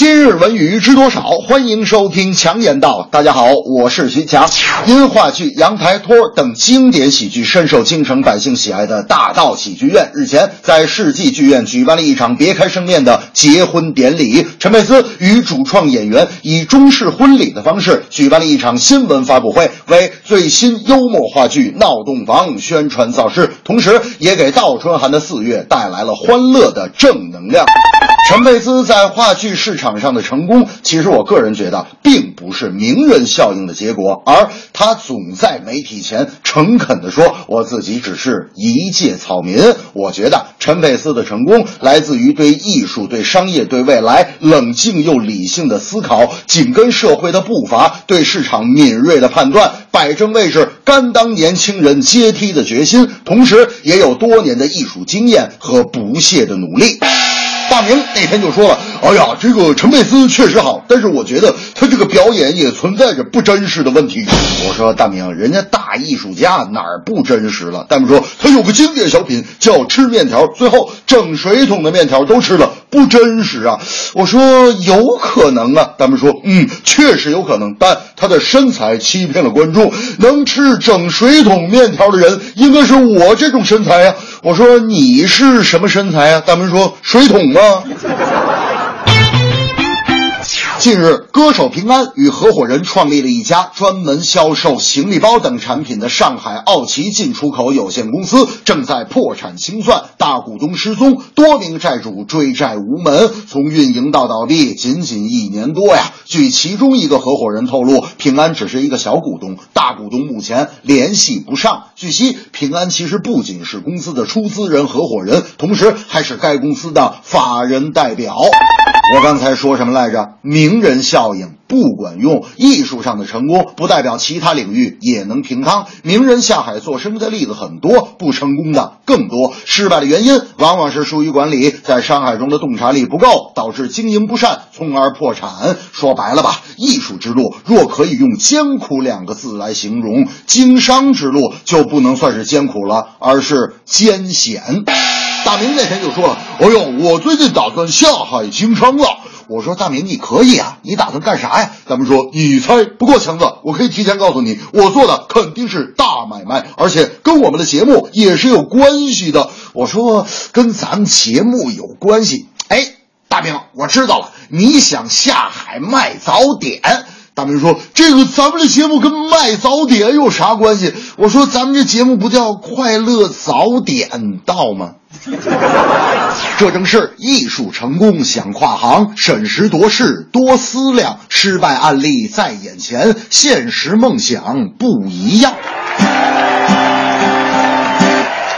今日文娱知多少？欢迎收听强言道。大家好，我是徐强。因话剧《阳台托》等经典喜剧深受京城百姓喜爱的大道喜剧院日前在世纪剧院举办了一场别开生面的结婚典礼。陈佩斯与主创演员以中式婚礼的方式举办了一场新闻发布会，为最新幽默话剧《闹洞房》宣传造势，同时也给倒春寒的四月带来了欢乐的正能量。陈佩斯在话剧市场上的成功，其实我个人觉得并不是名人效应的结果，而他总在媒体前诚恳地说：“我自己只是一介草民。”我觉得陈佩斯的成功来自于对艺术、对商业、对未来冷静又理性的思考，紧跟社会的步伐，对市场敏锐的判断，摆正位置，甘当年轻人阶梯的决心，同时也有多年的艺术经验和不懈的努力。大明那天就说了：“哎呀，这个陈佩斯确实好，但是我觉得他这个表演也存在着不真实的问题。”我说：“大明，人家大艺术家哪儿不真实了？”大明说：“他有个经典小品叫吃面条，最后整水桶的面条都吃了，不真实啊。”我说：“有可能啊。”大明说：“嗯，确实有可能，但他的身材欺骗了观众。能吃整水桶面条的人，应该是我这种身材呀、我说：“你是什么身材啊？”大明说：“水桶啊？”近日，歌手平安与合伙人创立了一家专门销售行李包等产品的上海奥奇进出口有限公司，正在破产清算，大股东失踪，多名债主追债无门，从运营到倒闭仅仅一年多呀。据其中一个合伙人透露，平安只是一个小股东，大股东目前联系不上。据悉，平安其实不仅是公司的出资人、合伙人，同时还是该公司的法人代表。我刚才说什么来着？名人效应不管用，艺术上的成功不代表其他领域也能平康。名人下海做生意的例子很多，不成功的更多。失败的原因往往是疏于管理，在商海中的洞察力不够，导致经营不善，从而破产。说白了吧，艺术之路若可以用艰苦两个字来形容，经商之路就不能算是艰苦了，而是艰险。大明那天就说了：“哎呦，我最近打算下海经商了。”我说：“大明，你可以啊，你打算干啥呀？”大明说：“你猜。”不过强子，我可以提前告诉你，我做的肯定是大买卖，而且跟我们的节目也是有关系的。我说：“跟咱们节目有关系？”哎，大明，我知道了，你想下海卖早点。大明说：“这个咱们这节目跟卖早点有啥关系？”我说：“咱们这节目不叫快乐早点到吗？”这正是艺术成功想跨行，审时度势多思量。失败案例在眼前，现实梦想不一样。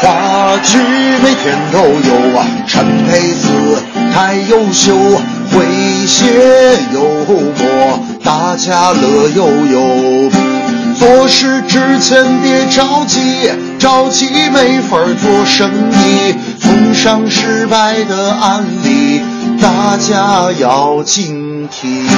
话剧每天都有啊，陈佩斯太优秀，诙谐幽默，大家乐悠悠。做事之前别着急，着急没法做生意。从上失败的案例，大家要警惕。